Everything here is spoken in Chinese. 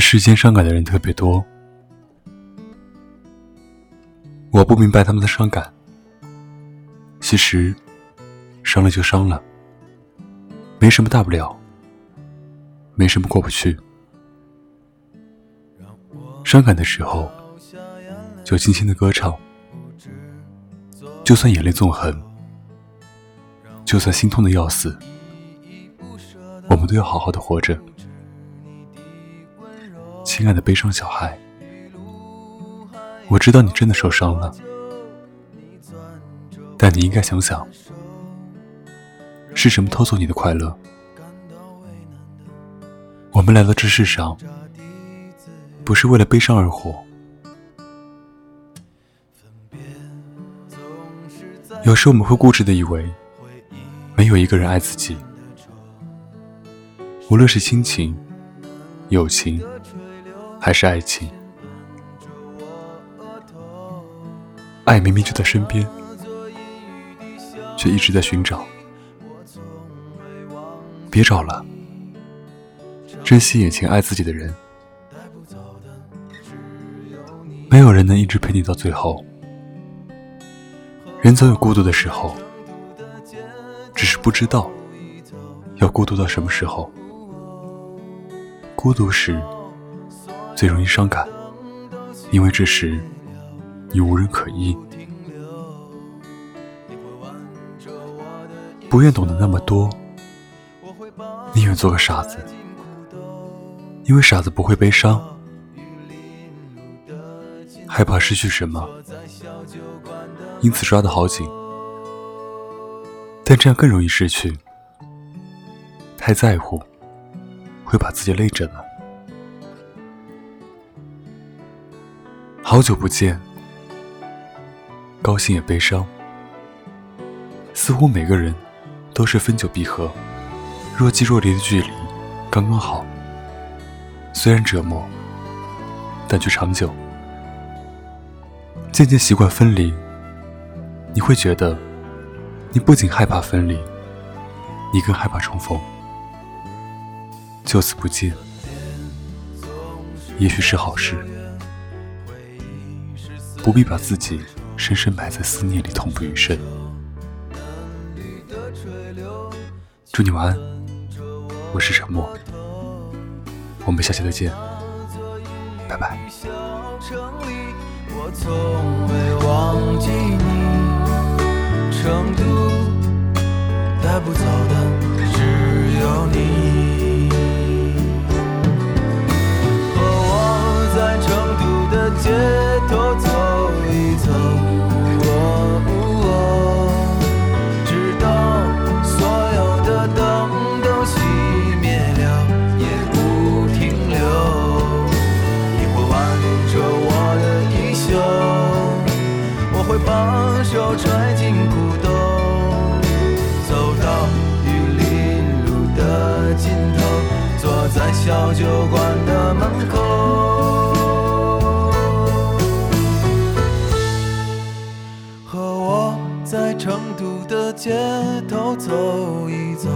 世间伤感的人特别多，我不明白他们的伤感。其实，伤了就伤了，没什么大不了，没什么过不去。伤感的时候，就轻轻的歌唱，就算眼泪纵横，就算心痛的要死，我们都要好好的活着。亲爱的悲伤小孩，我知道你真的受伤了，但你应该想想，是什么偷走你的快乐？我们来到这世上，不是为了悲伤而活。有时我们会固执的以为，没有一个人爱自己，无论是亲情、友情。还是爱情，爱明明就在身边，却一直在寻找。别找了，珍惜眼前爱自己的人。没有人能一直陪你到最后，人总有孤独的时候，只是不知道要孤独到什么时候。孤独时。最容易伤感，因为这时你无人可依。不愿懂得那么多，宁愿做个傻子，因为傻子不会悲伤，害怕失去什么，因此抓得好紧。但这样更容易失去，太在乎会把自己累着呢。好久不见，高兴也悲伤，似乎每个人都是分久必合，若即若离的距离，刚刚好。虽然折磨，但却长久。渐渐习惯分离，你会觉得，你不仅害怕分离，你更害怕重逢。就此不见，也许是好事。不必把自己深深埋在思念里，痛不欲生。祝你晚安，我是沉默，我们下期再见，拜拜。成都。带不走小酒馆的门口，和我在成都的街头走一走。